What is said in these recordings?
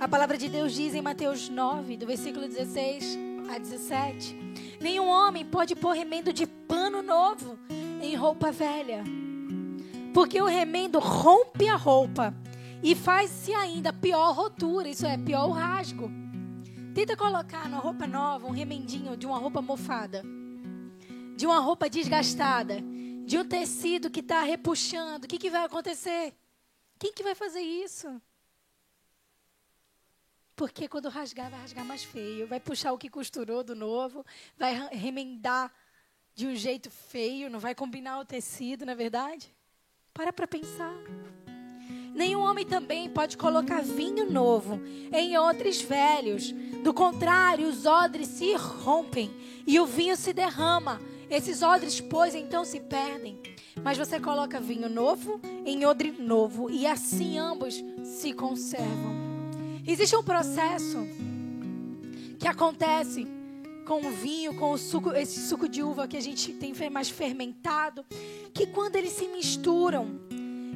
A palavra de Deus diz em Mateus 9, do versículo 16 a 17: Nenhum homem pode pôr remendo de pano novo em roupa velha, porque o remendo rompe a roupa e faz-se ainda pior rotura, isso é, pior rasgo. Tenta colocar na roupa nova um remendinho de uma roupa mofada, de uma roupa desgastada, de um tecido que está repuxando. O que, que vai acontecer? Quem que vai fazer isso? Porque quando rasgar, vai rasgar mais feio. Vai puxar o que costurou do novo, vai remendar de um jeito feio, não vai combinar o tecido, não é verdade? Para para pensar. Nenhum homem também pode colocar vinho novo em odres velhos. Do contrário, os odres se rompem e o vinho se derrama. Esses odres, pois, então se perdem. Mas você coloca vinho novo em odre novo e assim ambos se conservam. Existe um processo que acontece com o vinho, com o suco, esse suco de uva que a gente tem mais fermentado, que quando eles se misturam,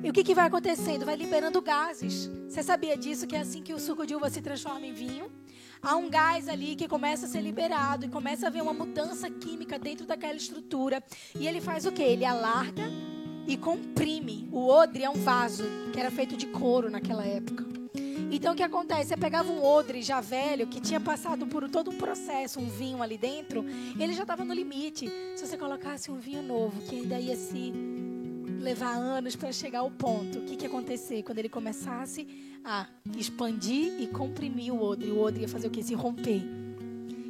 e o que, que vai acontecendo? Vai liberando gases. Você sabia disso? Que é assim que o suco de uva se transforma em vinho? Há um gás ali que começa a ser liberado e começa a haver uma mudança química dentro daquela estrutura. E ele faz o quê? Ele alarga e comprime. O odre é um vaso que era feito de couro naquela época. Então o que acontece? Você pegava um odre já velho, que tinha passado por todo um processo, um vinho ali dentro, ele já estava no limite. Se você colocasse um vinho novo, que ainda ia se levar anos para chegar ao ponto, o que, que ia acontecer? Quando ele começasse a expandir e comprimir o odre, o odre ia fazer o que? Se romper.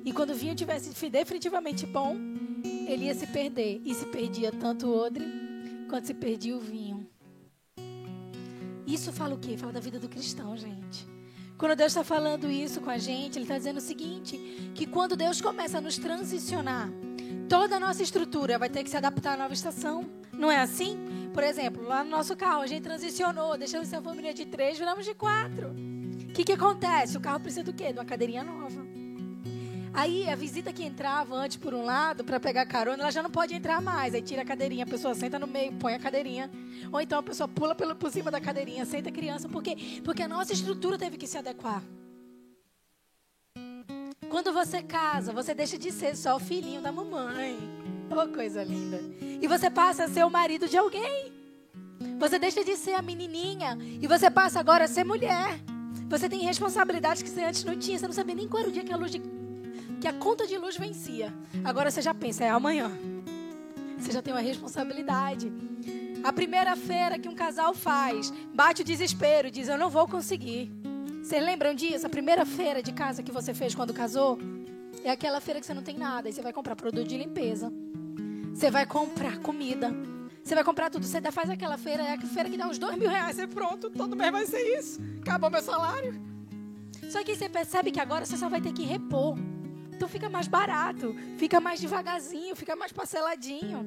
E quando o vinho tivesse definitivamente bom, ele ia se perder. E se perdia tanto o odre, quanto se perdia o vinho. Isso fala o quê? Fala da vida do cristão, gente. Quando Deus está falando isso com a gente, Ele está dizendo o seguinte: que quando Deus começa a nos transicionar, toda a nossa estrutura vai ter que se adaptar à nova estação. Não é assim? Por exemplo, lá no nosso carro, a gente transicionou, deixamos de ser uma família de três, viramos de quatro. O que, que acontece? O carro precisa do quê? De uma cadeirinha nova. Aí a visita que entrava antes por um lado para pegar carona, ela já não pode entrar mais. Aí tira a cadeirinha, a pessoa senta no meio, põe a cadeirinha. Ou então a pessoa pula pelo, por cima da cadeirinha, senta a criança. Por quê? Porque a nossa estrutura teve que se adequar. Quando você casa, você deixa de ser só o filhinho da mamãe. Oh, coisa linda. E você passa a ser o marido de alguém. Você deixa de ser a menininha e você passa agora a ser mulher. Você tem responsabilidades que você antes não tinha. Você não sabia nem qual era o dia que a luz de que a conta de luz vencia. Agora você já pensa, é amanhã. Você já tem uma responsabilidade. A primeira feira que um casal faz, bate o desespero, diz: Eu não vou conseguir. Vocês lembram disso? A primeira feira de casa que você fez quando casou? É aquela feira que você não tem nada. E você vai comprar produto de limpeza. Você vai comprar comida. Você vai comprar tudo. Você faz aquela feira, é a feira que dá uns dois mil reais. Você pronto, todo mês vai ser isso. Acabou meu salário. Só que você percebe que agora você só vai ter que repor. Então fica mais barato, fica mais devagarzinho, fica mais parceladinho.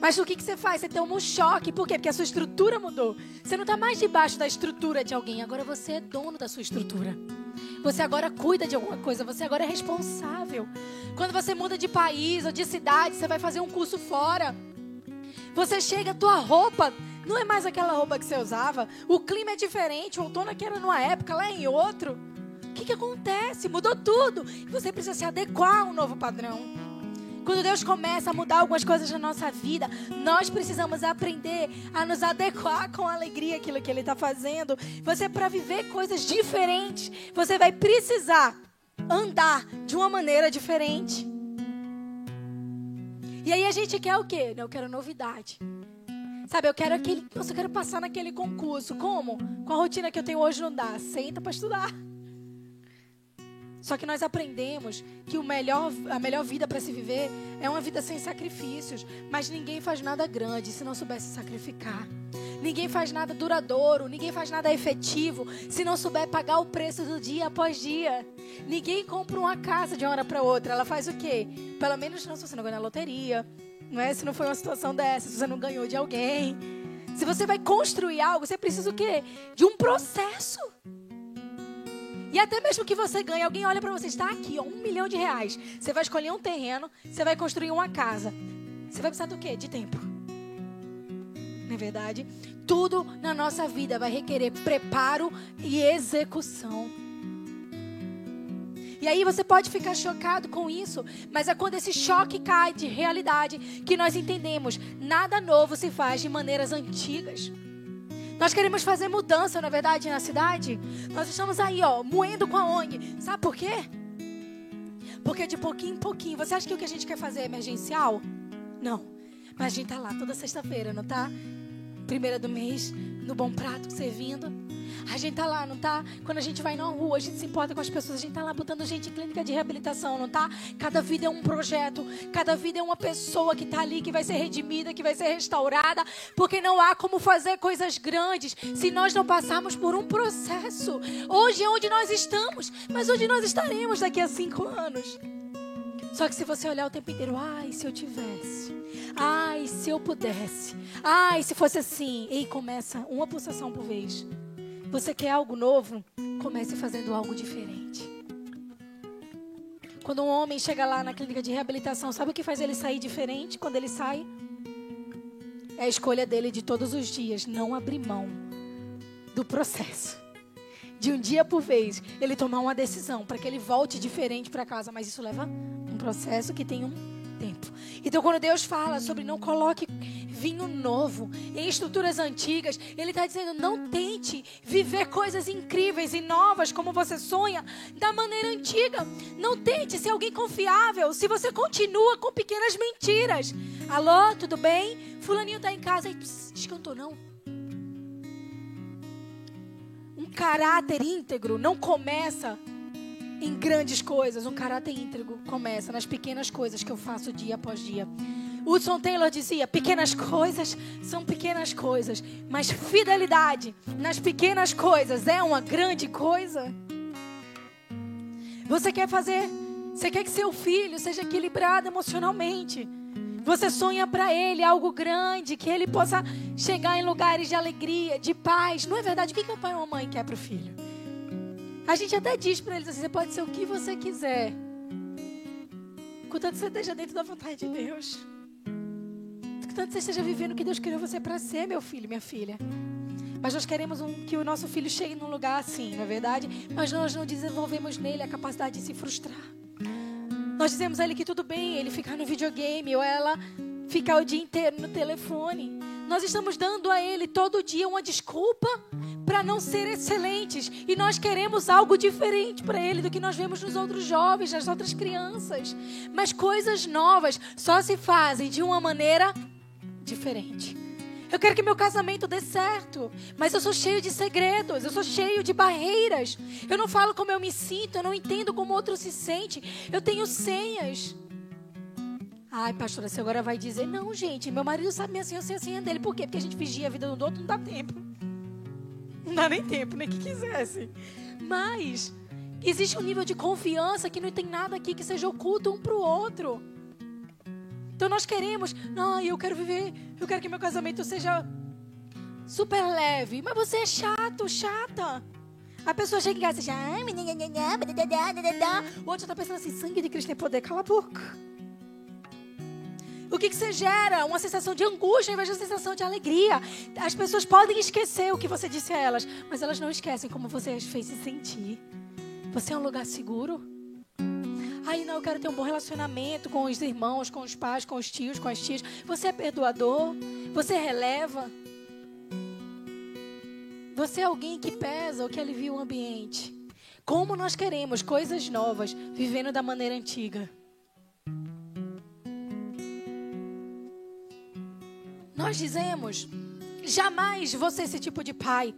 Mas o que, que você faz? Você tem um choque. Por quê? Porque a sua estrutura mudou. Você não está mais debaixo da estrutura de alguém. Agora você é dono da sua estrutura. Você agora cuida de alguma coisa. Você agora é responsável. Quando você muda de país ou de cidade, você vai fazer um curso fora. Você chega, a tua roupa não é mais aquela roupa que você usava. O clima é diferente. O outono aqui era numa época, lá é em outro. O que, que acontece? Mudou tudo. Você precisa se adequar a um novo padrão. Quando Deus começa a mudar algumas coisas na nossa vida, nós precisamos aprender a nos adequar com alegria aquilo que Ele está fazendo. Você, para viver coisas diferentes, você vai precisar andar de uma maneira diferente. E aí a gente quer o quê? Eu quero novidade. Sabe, eu quero aquele. Nossa, eu quero passar naquele concurso. Como? Com a rotina que eu tenho hoje não dá. Senta para estudar. Só que nós aprendemos que o melhor, a melhor vida para se viver é uma vida sem sacrifícios. Mas ninguém faz nada grande se não soubesse sacrificar. Ninguém faz nada duradouro, ninguém faz nada efetivo se não souber pagar o preço do dia após dia. Ninguém compra uma casa de uma hora para outra. Ela faz o quê? Pelo menos não se você não ganhou na loteria, não é? Se não foi uma situação dessa, se você não ganhou de alguém. Se você vai construir algo, você precisa o quê? De um processo. E até mesmo que você ganhe, alguém olha para você, está aqui, ó, um milhão de reais. Você vai escolher um terreno, você vai construir uma casa. Você vai precisar do quê? De tempo. não é verdade? Tudo na nossa vida vai requerer preparo e execução. E aí você pode ficar chocado com isso, mas é quando esse choque cai de realidade que nós entendemos, nada novo se faz de maneiras antigas. Nós queremos fazer mudança, na é verdade, na cidade. Nós estamos aí, ó, moendo com a ONG. Sabe por quê? Porque de pouquinho em pouquinho. Você acha que o que a gente quer fazer é emergencial? Não. Mas a gente tá lá toda sexta-feira, não tá? Primeira do mês, no Bom Prato, servindo. A gente tá lá, não tá? Quando a gente vai na rua, a gente se importa com as pessoas, a gente tá lá botando gente em clínica de reabilitação, não tá? Cada vida é um projeto, cada vida é uma pessoa que tá ali, que vai ser redimida, que vai ser restaurada, porque não há como fazer coisas grandes se nós não passarmos por um processo. Hoje é onde nós estamos, mas onde nós estaremos daqui a cinco anos. Só que se você olhar o tempo inteiro, ai, se eu tivesse, ai, se eu pudesse, ai, se fosse assim, e começa uma pulsação por vez. Você quer algo novo? Comece fazendo algo diferente. Quando um homem chega lá na clínica de reabilitação, sabe o que faz ele sair diferente quando ele sai? É a escolha dele de todos os dias, não abrir mão do processo. De um dia por vez, ele tomar uma decisão para que ele volte diferente para casa, mas isso leva um processo que tem um tempo. Então, quando Deus fala sobre não coloque vinho novo em estruturas antigas, Ele está dizendo: não tente viver coisas incríveis e novas como você sonha da maneira antiga. Não tente ser alguém confiável se você continua com pequenas mentiras. Alô, tudo bem? Fulaninho está em casa e descantou, não. Um caráter íntegro não começa em grandes coisas. Um caráter íntegro começa nas pequenas coisas que eu faço dia após dia. Hudson Taylor dizia: pequenas coisas são pequenas coisas, mas fidelidade nas pequenas coisas é uma grande coisa. Você quer fazer, você quer que seu filho seja equilibrado emocionalmente. Você sonha para ele algo grande, que ele possa chegar em lugares de alegria, de paz. Não é verdade? O que, o pai ou a mãe quer para o filho? A gente até diz para eles assim: você pode ser o que você quiser. Contanto que você esteja dentro da vontade de Deus. Contanto que você esteja vivendo o que Deus criou você para ser, meu filho, minha filha. Mas nós queremos um, que o nosso filho chegue num lugar assim, não é verdade? Mas nós não desenvolvemos nele a capacidade de se frustrar. Nós dizemos a ele que tudo bem ele ficar no videogame ou ela ficar o dia inteiro no telefone. Nós estamos dando a ele todo dia uma desculpa para não ser excelentes. E nós queremos algo diferente para ele do que nós vemos nos outros jovens, nas outras crianças. Mas coisas novas só se fazem de uma maneira diferente. Eu quero que meu casamento dê certo, mas eu sou cheio de segredos, eu sou cheio de barreiras. Eu não falo como eu me sinto, eu não entendo como outro se sente. Eu tenho senhas. Ai, pastora, você agora vai dizer, não, gente, meu marido sabe minha senha, eu sei a senha dele. Por quê? Porque a gente vigia a vida do outro, não dá tempo. Não dá nem tempo, nem que quisesse. Mas existe um nível de confiança que não tem nada aqui que seja oculto um para o outro. Então nós queremos, não, eu quero viver, eu quero que meu casamento seja super leve. Mas você é chato, chata. A pessoa chega em casa e já, o outro está pensando assim, sangue de Cristo tem poder, cala a boca. O que, que você gera? Uma sensação de angústia em vez de uma sensação de alegria. As pessoas podem esquecer o que você disse a elas, mas elas não esquecem como você as fez se sentir. Você é um lugar seguro? Aí não, eu quero ter um bom relacionamento com os irmãos, com os pais, com os tios, com as tias. Você é perdoador? Você releva? Você é alguém que pesa ou que alivia o ambiente? Como nós queremos coisas novas vivendo da maneira antiga? Nós dizemos, jamais vou ser esse tipo de pai.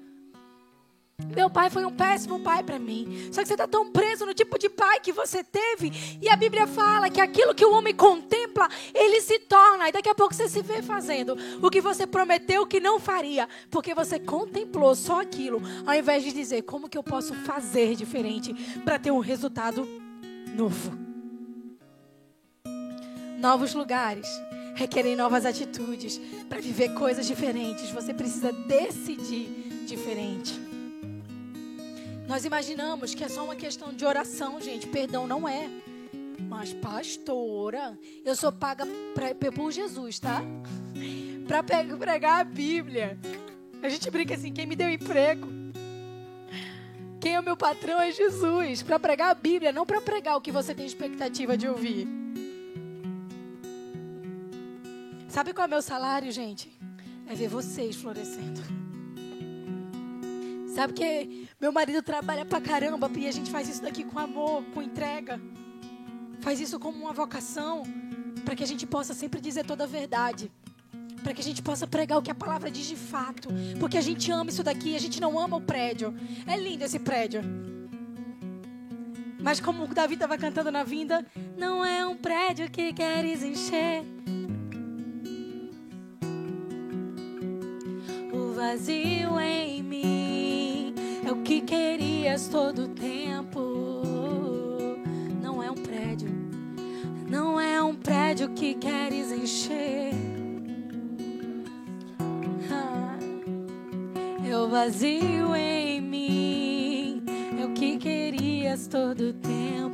Meu pai foi um péssimo pai para mim. Só que você está tão preso no tipo de pai que você teve. E a Bíblia fala que aquilo que o homem contempla, ele se torna. E daqui a pouco você se vê fazendo o que você prometeu que não faria. Porque você contemplou só aquilo. Ao invés de dizer como que eu posso fazer diferente para ter um resultado novo. Novos lugares requerem novas atitudes. Para viver coisas diferentes, você precisa decidir diferente. Nós imaginamos que é só uma questão de oração, gente. Perdão não é. Mas, pastora, eu sou paga pra, por Jesus, tá? para pregar a Bíblia. A gente brinca assim: quem me deu emprego? Quem é o meu patrão é Jesus. Para pregar a Bíblia, não para pregar o que você tem expectativa de ouvir. Sabe qual é o meu salário, gente? É ver vocês florescendo. Sabe que meu marido trabalha pra caramba e a gente faz isso daqui com amor, com entrega. Faz isso como uma vocação, para que a gente possa sempre dizer toda a verdade. Para que a gente possa pregar o que a palavra diz de fato. Porque a gente ama isso daqui, a gente não ama o prédio. É lindo esse prédio. Mas como o Davi estava cantando na vinda, não é um prédio que queres encher. vazio em o que querias todo o tempo. Não é um prédio, não é um prédio que queres encher. Ah, é o vazio em mim é o que querias todo o tempo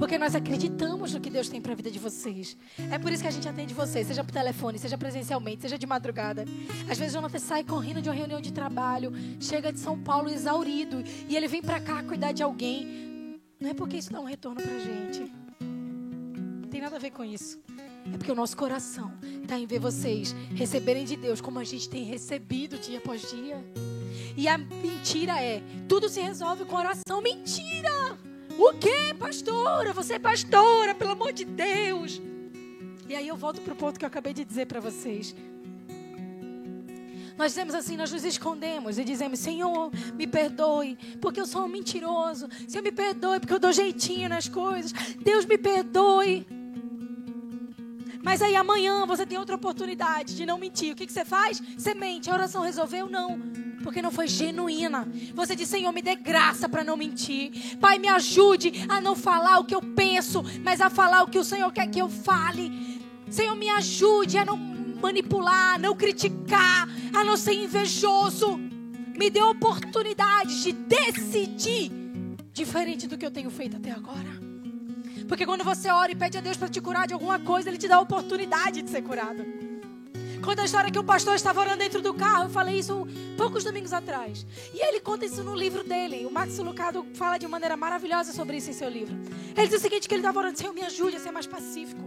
porque nós acreditamos no que Deus tem para a vida de vocês. É por isso que a gente atende vocês, seja por telefone, seja presencialmente, seja de madrugada. Às vezes o Jonathan sai correndo de uma reunião de trabalho, chega de São Paulo exaurido e ele vem para cá cuidar de alguém. Não é porque isso dá um retorno para a gente. Não tem nada a ver com isso. É porque o nosso coração está em ver vocês receberem de Deus como a gente tem recebido dia após dia. E a mentira é: tudo se resolve com oração. Mentira! O que, pastora? Você é pastora, pelo amor de Deus. E aí eu volto para o ponto que eu acabei de dizer para vocês. Nós dizemos assim, nós nos escondemos e dizemos: Senhor, me perdoe, porque eu sou um mentiroso. Senhor, me perdoe, porque eu dou jeitinho nas coisas. Deus, me perdoe. Mas aí amanhã você tem outra oportunidade de não mentir. O que, que você faz? Você mente. A oração resolveu? Não porque não foi genuína. Você diz, Senhor, me dê graça para não mentir. Pai, me ajude a não falar o que eu penso, mas a falar o que o Senhor quer que eu fale. Senhor, me ajude a não manipular, a não criticar, a não ser invejoso. Me dê oportunidade de decidir diferente do que eu tenho feito até agora. Porque quando você ora e pede a Deus para te curar de alguma coisa, Ele te dá a oportunidade de ser curado. Conta a história que o pastor estava orando dentro do carro. Eu falei isso poucos domingos atrás. E ele conta isso no livro dele. O Max Lucado fala de maneira maravilhosa sobre isso em seu livro. Ele diz o seguinte: que ele estava orando, Senhor, me ajude a ser mais pacífico.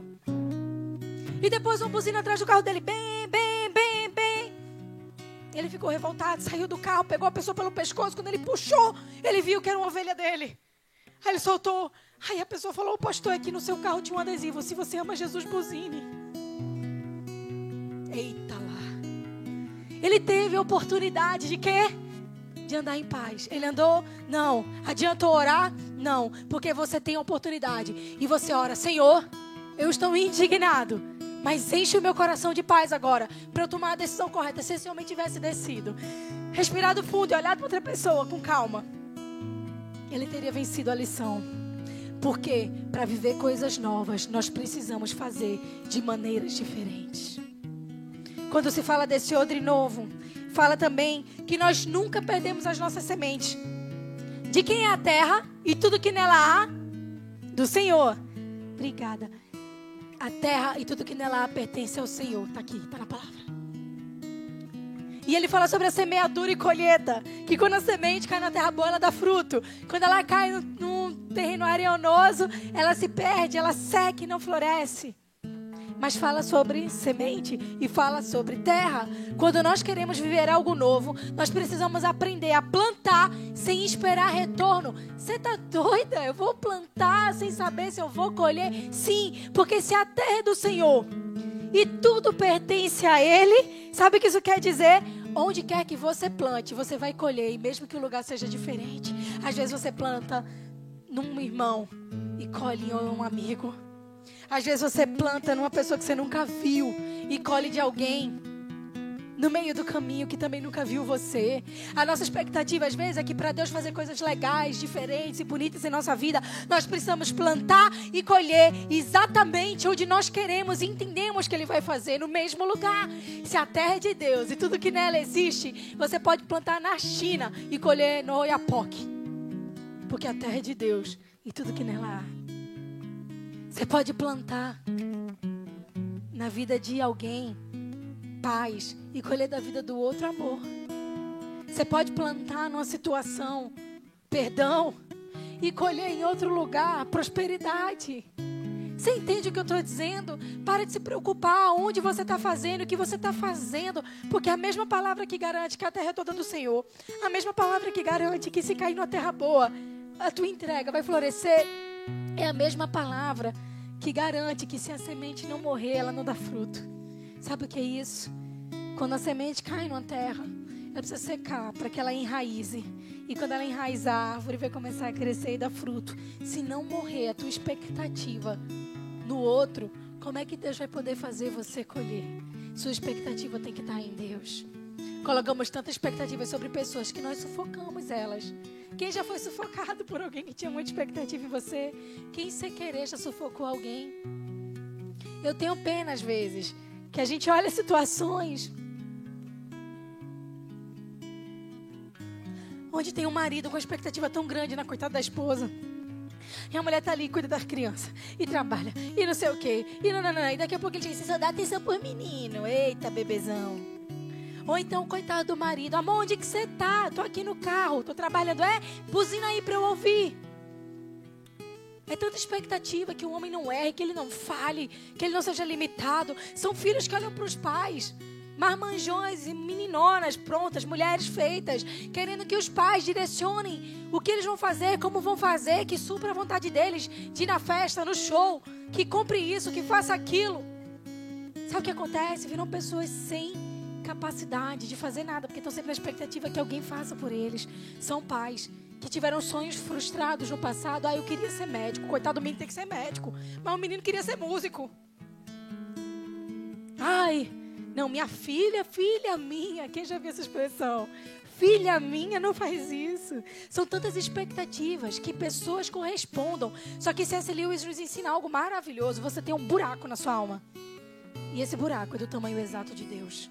E depois uma buzina atrás do carro dele, bem, bem, bem, bem. Ele ficou revoltado, saiu do carro, pegou a pessoa pelo pescoço. Quando ele puxou, ele viu que era uma ovelha dele. Aí ele soltou. Aí a pessoa falou: O pastor, aqui no seu carro tinha um adesivo. Se você ama Jesus, buzine. Eita lá. Ele teve a oportunidade de quê? De andar em paz. Ele andou? Não. Adiantou orar? Não. Porque você tem a oportunidade. E você ora, Senhor, eu estou indignado. Mas enche o meu coração de paz agora. Para eu tomar a decisão correta. Se esse homem tivesse descido, respirado fundo e olhado para outra pessoa com calma, ele teria vencido a lição. Porque para viver coisas novas, nós precisamos fazer de maneiras diferentes. Quando se fala desse odre novo, fala também que nós nunca perdemos as nossas sementes. De quem é a terra e tudo que nela há? Do Senhor. Obrigada. A terra e tudo que nela há pertence ao Senhor. Está aqui, está na palavra. E ele fala sobre a semeadura e colheita. Que quando a semente cai na terra boa, ela dá fruto. Quando ela cai num terreno arenoso, ela se perde, ela seca e não floresce mas fala sobre semente e fala sobre terra. Quando nós queremos viver algo novo, nós precisamos aprender a plantar sem esperar retorno. Você está doida? Eu vou plantar sem saber se eu vou colher? Sim, porque se a terra é do Senhor e tudo pertence a Ele, sabe o que isso quer dizer? Onde quer que você plante, você vai colher, e mesmo que o lugar seja diferente. Às vezes você planta num irmão e colhe em um amigo. Às vezes você planta numa pessoa que você nunca viu e colhe de alguém no meio do caminho que também nunca viu você. A nossa expectativa às vezes é que para Deus fazer coisas legais, diferentes e bonitas em nossa vida, nós precisamos plantar e colher exatamente onde nós queremos e entendemos que ele vai fazer no mesmo lugar. Se a terra é de Deus e tudo que nela existe, você pode plantar na China e colher no Oiapoque. Porque a terra é de Deus e tudo que nela há. Você pode plantar na vida de alguém paz e colher da vida do outro amor. Você pode plantar numa situação perdão e colher em outro lugar prosperidade. Você entende o que eu estou dizendo? Para de se preocupar onde você está fazendo, o que você está fazendo, porque a mesma palavra que garante que a terra é toda do Senhor, a mesma palavra que garante que se cair numa terra boa, a tua entrega vai florescer, é a mesma palavra que garante que se a semente não morrer, ela não dá fruto. Sabe o que é isso? Quando a semente cai numa terra, ela precisa secar para que ela enraize. E quando ela enraizar, a árvore vai começar a crescer e dar fruto. Se não morrer a tua expectativa no outro, como é que Deus vai poder fazer você colher? Sua expectativa tem que estar em Deus. Colocamos tanta expectativa sobre pessoas que nós sufocamos elas. Quem já foi sufocado por alguém que tinha muita expectativa em você? Quem sem querer já sufocou alguém? Eu tenho pena às vezes que a gente olha situações onde tem um marido com expectativa tão grande na coitada da esposa. E a mulher tá ali, cuida das crianças. E trabalha. E não sei o quê. E. E daqui a pouco ele diz, só dá atenção por menino. Eita, bebezão. Ou então, coitado do marido, amor, onde que você tá? Tô aqui no carro, tô trabalhando. É, buzina aí para eu ouvir. É tanta expectativa que o homem não erre, que ele não fale, que ele não seja limitado. São filhos que olham para os pais. Marmanjões e meninonas prontas, mulheres feitas, querendo que os pais direcionem o que eles vão fazer, como vão fazer, que supra a vontade deles de ir na festa, no show, que compre isso, que faça aquilo. Sabe o que acontece? Viram pessoas sem capacidade de fazer nada, porque estão sempre na expectativa que alguém faça por eles. São pais que tiveram sonhos frustrados no passado. Ah, eu queria ser médico. Coitado do menino tem que ser médico. Mas o menino queria ser músico. Ai, não, minha filha, filha minha. Quem já viu essa expressão? Filha minha não faz isso. São tantas expectativas que pessoas correspondam. Só que C.S. Lewis nos ensina algo maravilhoso. Você tem um buraco na sua alma. E esse buraco é do tamanho exato de Deus.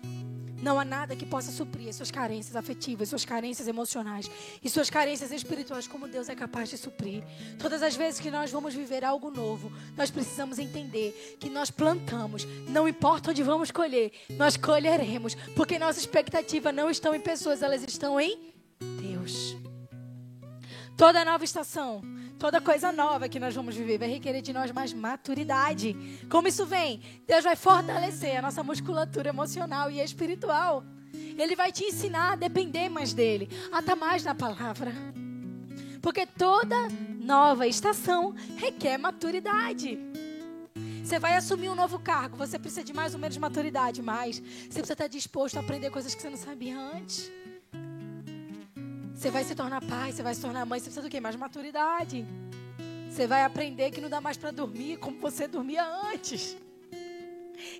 Não há nada que possa suprir as suas carências afetivas, suas carências emocionais e suas carências espirituais como Deus é capaz de suprir. Todas as vezes que nós vamos viver algo novo, nós precisamos entender que nós plantamos, não importa onde vamos colher, nós colheremos, porque nossa expectativa não estão em pessoas, elas estão em Deus. Toda nova estação Toda coisa nova que nós vamos viver vai requerer de nós mais maturidade. Como isso vem? Deus vai fortalecer a nossa musculatura emocional e espiritual. Ele vai te ensinar a depender mais dele, a estar mais na palavra. Porque toda nova estação requer maturidade. Você vai assumir um novo cargo, você precisa de mais ou menos maturidade, mas você precisa estar disposto a aprender coisas que você não sabia antes. Você vai se tornar pai, você vai se tornar mãe, você precisa do quê? Mais maturidade. Você vai aprender que não dá mais para dormir como você dormia antes.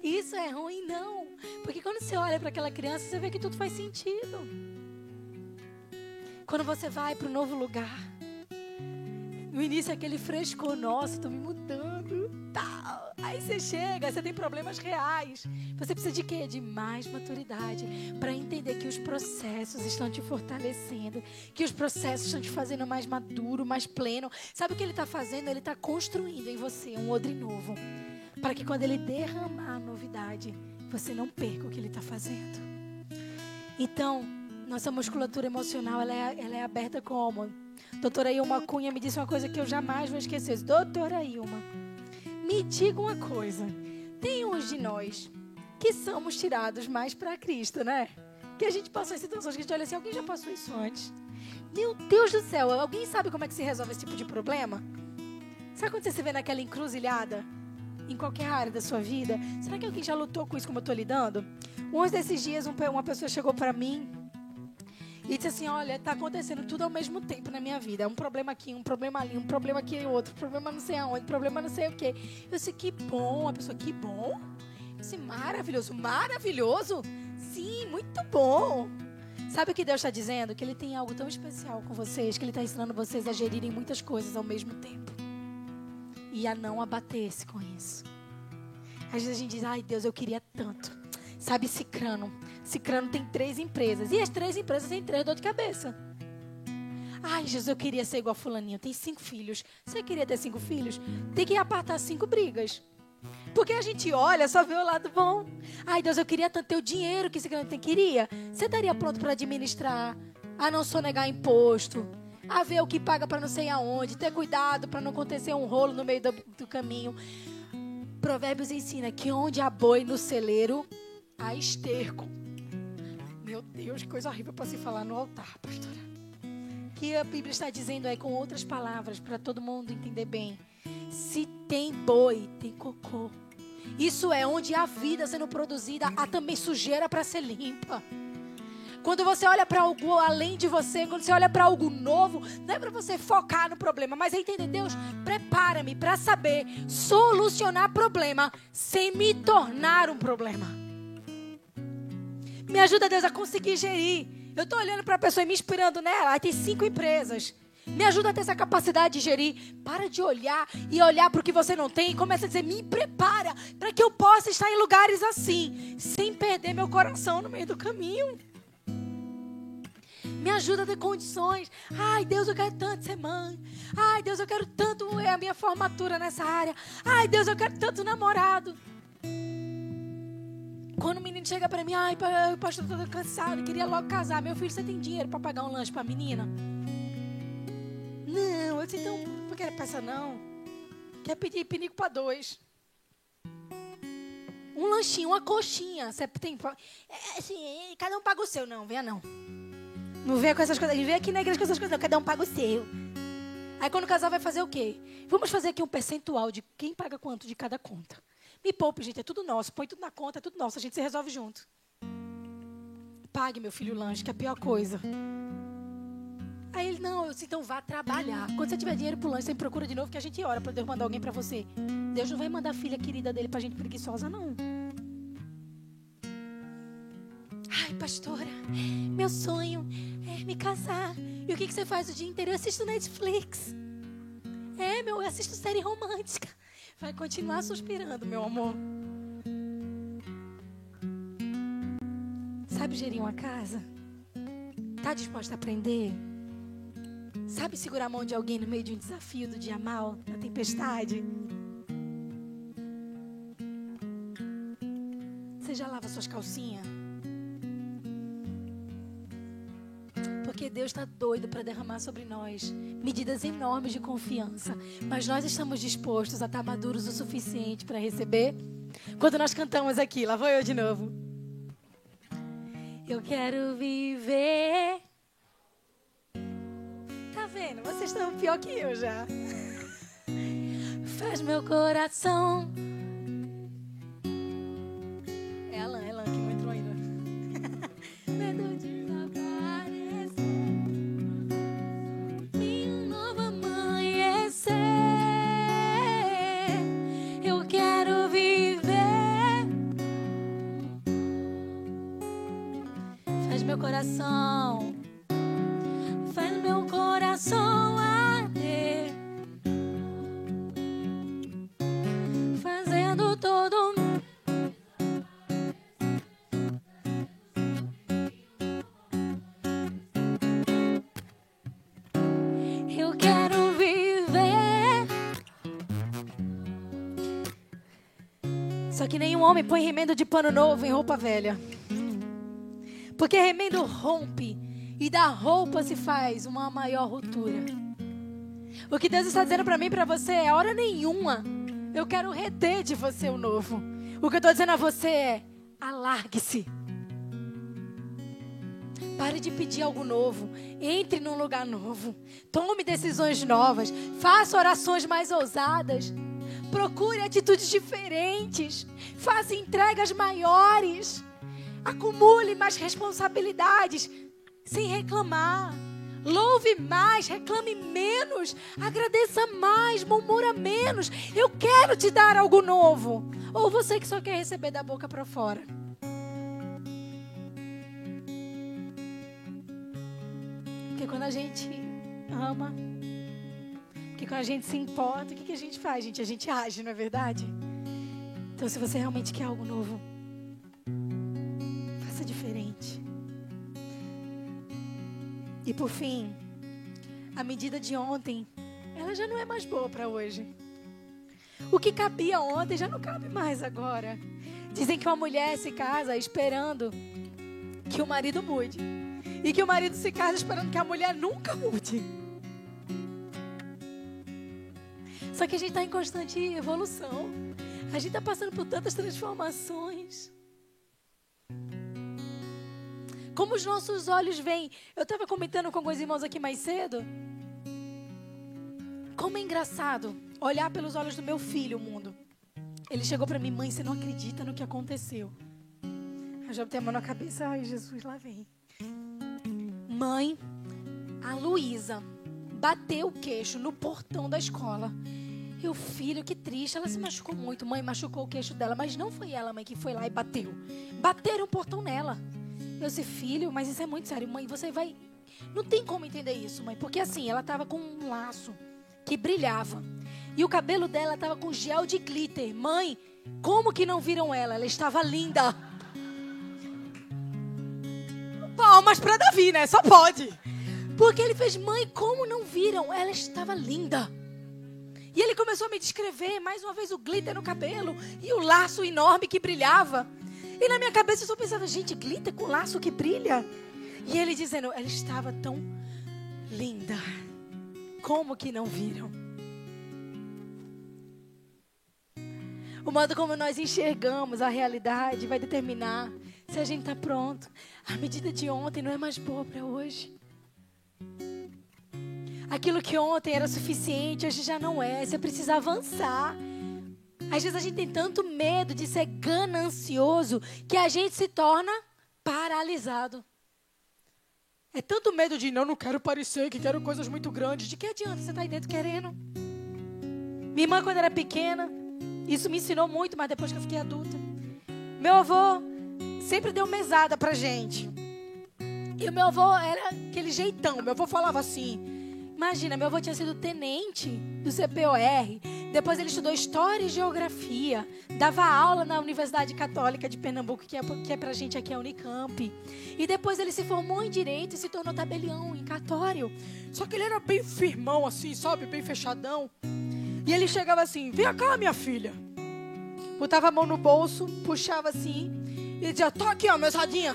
Isso é ruim, não. Porque quando você olha para aquela criança, você vê que tudo faz sentido. Quando você vai para um novo lugar, no início é aquele frescor, nossa, estou me mudando. Aí você chega, você tem problemas reais. Você precisa de quê? De mais maturidade para entender que os processos estão te fortalecendo, que os processos estão te fazendo mais maduro, mais pleno. Sabe o que ele está fazendo? Ele está construindo em você um odre novo, para que quando ele derramar a novidade, você não perca o que ele está fazendo. Então, nossa musculatura emocional ela é, ela é aberta como? Doutora Ilma Cunha me disse uma coisa que eu jamais vou esquecer. Doutora Ilma me diga uma coisa: tem uns de nós que somos tirados mais para Cristo, né? Que a gente passou em situações que a gente olha assim: alguém já passou isso antes? Meu Deus do céu, alguém sabe como é que se resolve esse tipo de problema? Sabe quando você se vê naquela encruzilhada? Em qualquer área da sua vida? Será que alguém já lutou com isso como eu estou lidando? Um desses dias, uma pessoa chegou para mim e disse assim: Olha, está acontecendo tudo ao mesmo tempo na minha vida. Um problema aqui, um problema ali, um problema aqui, outro, problema não sei aonde, problema não sei o quê. Eu disse: Que bom. A pessoa: Que bom. Eu disse: Maravilhoso, maravilhoso. Sim, muito bom. Sabe o que Deus está dizendo? Que Ele tem algo tão especial com vocês, que Ele está ensinando vocês a gerirem muitas coisas ao mesmo tempo. E a não abater-se com isso. Às vezes a gente diz, ai Deus, eu queria tanto. Sabe, Cicrano. Cicrano tem três empresas. E as três empresas têm três dor de cabeça. Ai, Jesus, eu queria ser igual a fulaninho. Tem cinco filhos. Você queria ter cinco filhos? Tem que apartar cinco brigas. Porque a gente olha, só vê o lado bom. Ai, Deus, eu queria tanto ter o dinheiro que você queria. Você estaria pronto para administrar, a não sonegar imposto, a ver o que paga para não sei aonde, ter cuidado para não acontecer um rolo no meio do, do caminho. Provérbios ensina que onde há boi no celeiro, há esterco. Meu Deus, que coisa horrível para se falar no altar, pastora. Que a Bíblia está dizendo aí com outras palavras para todo mundo entender bem. Se tem boi, tem cocô. Isso é onde há vida sendo produzida, há também sujeira para ser limpa. Quando você olha para algo além de você, quando você olha para algo novo, não é para você focar no problema, mas é entender, Deus, prepara-me para saber solucionar problema sem me tornar um problema. Me ajuda, Deus, a conseguir gerir. Eu estou olhando para a pessoa e me inspirando nela. Aí tem cinco empresas. Me ajuda a ter essa capacidade de gerir. Para de olhar e olhar para o que você não tem e começa a dizer: me prepara para que eu possa estar em lugares assim, sem perder meu coração no meio do caminho. Me ajuda a ter condições. Ai, Deus, eu quero tanto ser mãe. Ai, Deus, eu quero tanto é a minha formatura nessa área. Ai, Deus, eu quero tanto namorado. Quando o menino chega para mim, ai, pastor, eu tô cansado, queria logo casar. Meu filho, você tem dinheiro para pagar um lanche para a menina? Não, eu disse, então, não quero peça não. Quer pedir pinico para dois. Um lanchinho, uma coxinha. Você tem. É, assim, cada um paga o seu. Não, venha não. Não vem com essas coisas. Vem aqui na igreja com essas coisas. Não. Cada um paga o seu. Aí quando o casal vai fazer o quê? Vamos fazer aqui um percentual de quem paga quanto de cada conta. Me poupe, gente. É tudo nosso. Põe tudo na conta. É tudo nosso. A gente se resolve junto. Pague, meu filho, o lanche, que é a pior coisa. Aí ele, não, eu disse, então vá trabalhar. Quando você tiver dinheiro pro lanche, você procura de novo que a gente ora para Deus mandar alguém para você. Deus não vai mandar a filha querida dele pra gente preguiçosa, não. Ai, pastora, meu sonho é me casar. E o que, que você faz o dia inteiro? Eu assisto Netflix. É, meu, eu assisto série romântica. Vai continuar suspirando, meu amor. Sabe gerir uma casa? Tá disposta a aprender? Sabe segurar a mão de alguém no meio de um desafio do dia mal, na tempestade? Você já lava suas calcinhas? Deus está doido para derramar sobre nós medidas enormes de confiança. Mas nós estamos dispostos a estar maduros o suficiente para receber? Quando nós cantamos aqui, lá vou eu de novo. Eu quero viver. Tá vendo? Vocês estão pior que eu já. Faz meu coração. Homem põe remendo de pano novo em roupa velha. Porque remendo rompe e da roupa se faz uma maior ruptura. O que Deus está dizendo para mim e para você é: hora nenhuma eu quero reter de você o novo. O que eu estou dizendo a você é: alargue-se. Pare de pedir algo novo. Entre num lugar novo. Tome decisões novas. Faça orações mais ousadas. Procure atitudes diferentes. Faça entregas maiores. Acumule mais responsabilidades sem reclamar. Louve mais, reclame menos, agradeça mais, murmura menos. Eu quero te dar algo novo. Ou você que só quer receber da boca para fora. Porque quando a gente ama, porque quando a gente se importa, o que, que a gente faz, gente? A gente age, não é verdade? Então, se você realmente quer algo novo, diferente. E por fim, a medida de ontem, ela já não é mais boa para hoje. O que cabia ontem já não cabe mais agora. Dizem que uma mulher se casa esperando que o marido mude. E que o marido se casa esperando que a mulher nunca mude. Só que a gente está em constante evolução. A gente está passando por tantas transformações. Como os nossos olhos veem. Eu estava comentando com alguns irmãos aqui mais cedo. Como é engraçado olhar pelos olhos do meu filho o mundo. Ele chegou para mim, mãe, você não acredita no que aconteceu. Eu já botei a mão na cabeça, ai Jesus, lá vem. Mãe, a Luísa bateu o queixo no portão da escola. E o filho, que triste, ela se machucou muito. Mãe machucou o queixo dela, mas não foi ela, mãe, que foi lá e bateu. Bateram o portão nela. Eu disse, filho, mas isso é muito sério. Mãe, você vai. Não tem como entender isso, mãe. Porque assim, ela estava com um laço que brilhava. E o cabelo dela estava com gel de glitter. Mãe, como que não viram ela? Ela estava linda. Palmas para Davi, né? Só pode. Porque ele fez, mãe, como não viram? Ela estava linda. E ele começou a me descrever mais uma vez o glitter no cabelo e o laço enorme que brilhava. E na minha cabeça eu só pensava, gente, glitter com laço que brilha. E ele dizendo, ela estava tão linda. Como que não viram? O modo como nós enxergamos a realidade vai determinar se a gente está pronto. A medida de ontem não é mais boa para hoje. Aquilo que ontem era suficiente, hoje já não é. Você precisa avançar. Às vezes a gente tem tanto medo de ser ganancioso que a gente se torna paralisado. É tanto medo de não, não quero parecer, que quero coisas muito grandes. De que adianta você estar tá aí dentro querendo? Minha irmã, quando era pequena, isso me ensinou muito, mas depois que eu fiquei adulta. Meu avô sempre deu mesada pra gente. E o meu avô era aquele jeitão. Meu avô falava assim: Imagina, meu avô tinha sido tenente do CPOR. Depois ele estudou História e Geografia. Dava aula na Universidade Católica de Pernambuco, que é, que é pra gente aqui a Unicamp. E depois ele se formou em Direito e se tornou tabelião em cartório. Só que ele era bem firmão assim, sabe? Bem fechadão. E ele chegava assim, vem cá, minha filha. Botava a mão no bolso, puxava assim. E dizia, tô aqui, ó, mesadinha.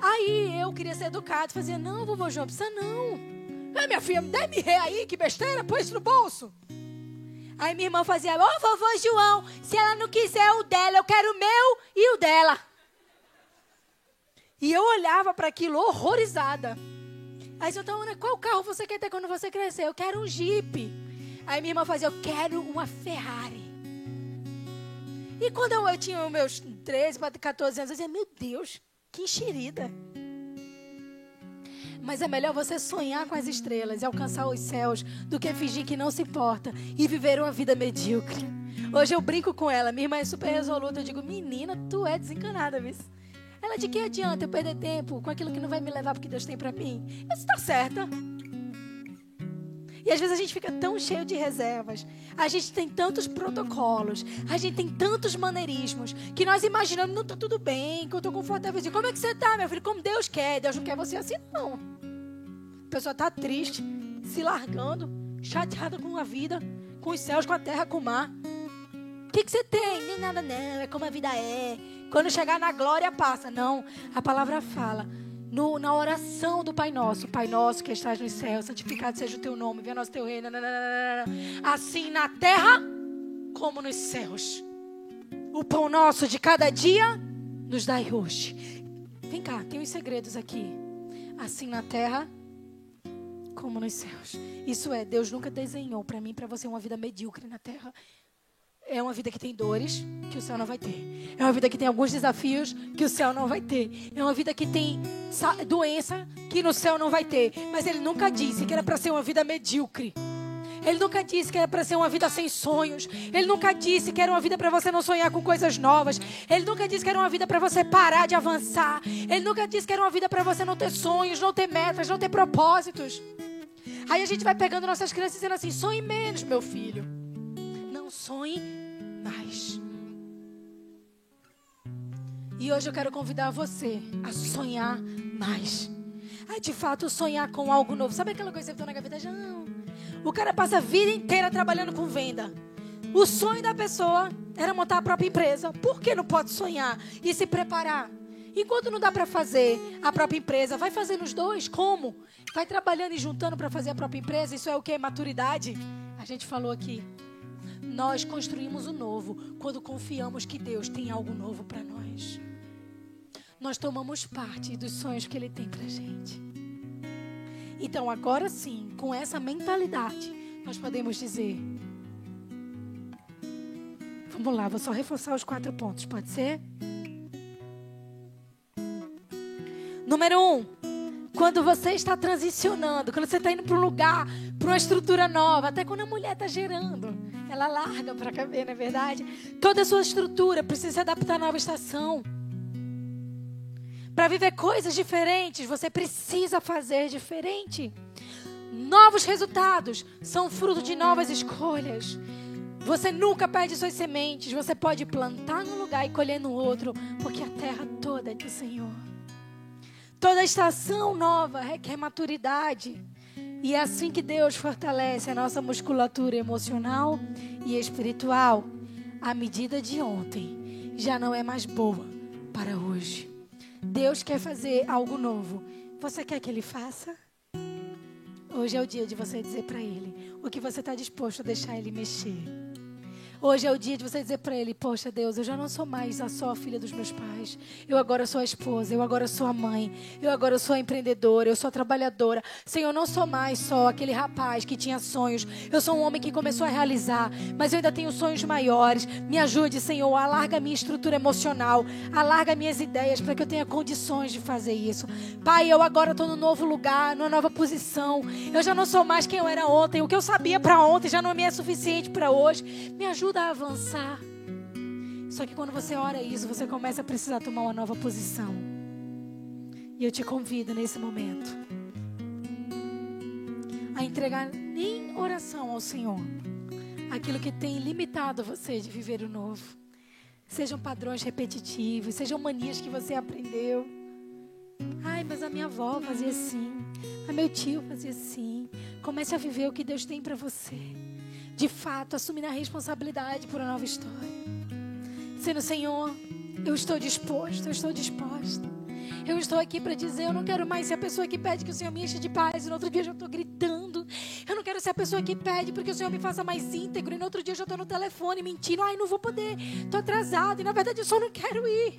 Aí eu queria ser educado. Fazia, não, vovô João, precisa não. Ah, minha filha, dê me ré aí, que besteira, põe isso no bolso. Aí minha irmã fazia, ô oh, vovô João, se ela não quiser o dela, eu quero o meu e o dela. E eu olhava para aquilo horrorizada. Aí eu então, qual carro você quer ter quando você crescer? Eu quero um Jeep. Aí minha irmã fazia, eu quero uma Ferrari. E quando eu, eu tinha meus 13 para 14 anos, eu dizia, meu Deus, que enxerida. Mas é melhor você sonhar com as estrelas e alcançar os céus do que fingir que não se importa e viver uma vida medíocre. Hoje eu brinco com ela, minha irmã é super resoluta. Eu digo, menina, tu é desencanada, viu? Ela, de que adianta eu perder tempo com aquilo que não vai me levar porque Deus tem para mim? Isso está certa. E às vezes a gente fica tão cheio de reservas, a gente tem tantos protocolos, a gente tem tantos maneirismos, que nós imaginamos, não está tudo bem, que eu estou confortável. Como é que você está, meu filho? Como Deus quer. Deus não quer você assim, não. A pessoa está triste, se largando, chateada com a vida, com os céus, com a terra, com o mar. O que, que você tem? Nem nada, não. É como a vida é. Quando chegar na glória, passa. Não. A palavra fala no, na oração do Pai Nosso. Pai Nosso que estás nos céus, santificado seja o teu nome, venha nosso teu reino. Assim na terra como nos céus. O pão nosso de cada dia nos dai hoje. Vem cá, tem uns segredos aqui. Assim na terra como nos céus. Isso é, Deus nunca desenhou para mim, para você uma vida medíocre na terra. É uma vida que tem dores que o céu não vai ter. É uma vida que tem alguns desafios que o céu não vai ter. É uma vida que tem doença que no céu não vai ter. Mas ele nunca disse que era para ser uma vida medíocre. Ele nunca disse que era para ser uma vida sem sonhos. Ele nunca disse que era uma vida para você não sonhar com coisas novas. Ele nunca disse que era uma vida para você parar de avançar. Ele nunca disse que era uma vida para você não ter sonhos, não ter metas, não ter propósitos. Aí a gente vai pegando nossas crianças dizendo assim: sonhe menos, meu filho. Não sonhe mais. E hoje eu quero convidar você a sonhar mais. A de fato sonhar com algo novo. Sabe aquela coisa que você na gaveta? Não. O cara passa a vida inteira trabalhando com venda. O sonho da pessoa era montar a própria empresa. Por que não pode sonhar e se preparar? Enquanto não dá para fazer a própria empresa, vai fazendo os dois. Como? Vai trabalhando e juntando para fazer a própria empresa. Isso é o que? Maturidade. A gente falou aqui. Nós construímos o novo quando confiamos que Deus tem algo novo para nós. Nós tomamos parte dos sonhos que Ele tem para gente. Então, agora sim, com essa mentalidade, nós podemos dizer: Vamos lá, vou só reforçar os quatro pontos, pode ser? Número um, quando você está transicionando, quando você está indo para um lugar, para uma estrutura nova, até quando a mulher está gerando, ela larga para caber, não é verdade? Toda a sua estrutura precisa se adaptar à nova estação. Para viver coisas diferentes, você precisa fazer diferente. Novos resultados são fruto de novas escolhas. Você nunca perde suas sementes. Você pode plantar num lugar e colher no outro, porque a terra toda é do Senhor. Toda estação nova requer maturidade. E é assim que Deus fortalece a nossa musculatura emocional e espiritual. A medida de ontem já não é mais boa para hoje. Deus quer fazer algo novo. Você quer que Ele faça? Hoje é o dia de você dizer para Ele o que você está disposto a deixar Ele mexer. Hoje é o dia de você dizer para ele: Poxa, Deus, eu já não sou mais a só filha dos meus pais. Eu agora sou a esposa, eu agora sou a mãe, eu agora sou a empreendedora, eu sou a trabalhadora. Senhor, eu não sou mais só aquele rapaz que tinha sonhos. Eu sou um homem que começou a realizar, mas eu ainda tenho sonhos maiores. Me ajude, Senhor, alarga minha estrutura emocional, alarga minhas ideias para que eu tenha condições de fazer isso. Pai, eu agora estou no novo lugar, numa nova posição. Eu já não sou mais quem eu era ontem. O que eu sabia para ontem já não me é suficiente para hoje. Me ajude ajuda a avançar. Só que quando você ora isso, você começa a precisar tomar uma nova posição. E eu te convido nesse momento a entregar em oração ao Senhor aquilo que tem limitado você de viver o novo. Sejam padrões repetitivos, sejam manias que você aprendeu. Ai, mas a minha avó fazia assim, a meu tio fazia assim. Comece a viver o que Deus tem para você de fato, assumir a responsabilidade por uma nova história. Sendo Senhor, eu estou disposto, eu estou disposta. Eu estou aqui para dizer, eu não quero mais ser a pessoa que pede que o Senhor me enche de paz e no outro dia eu já estou gritando. Eu não quero ser a pessoa que pede porque o Senhor me faça mais íntegro e no outro dia eu já estou no telefone mentindo. Ai, não vou poder, estou atrasado e na verdade eu só não quero ir.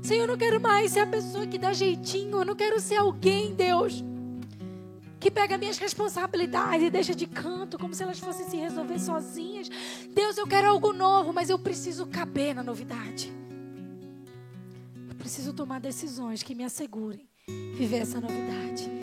Senhor, eu não quero mais ser a pessoa que dá jeitinho, eu não quero ser alguém, Deus que pega minhas responsabilidades e deixa de canto, como se elas fossem se resolver sozinhas. Deus, eu quero algo novo, mas eu preciso caber na novidade. Eu preciso tomar decisões que me assegurem viver essa novidade.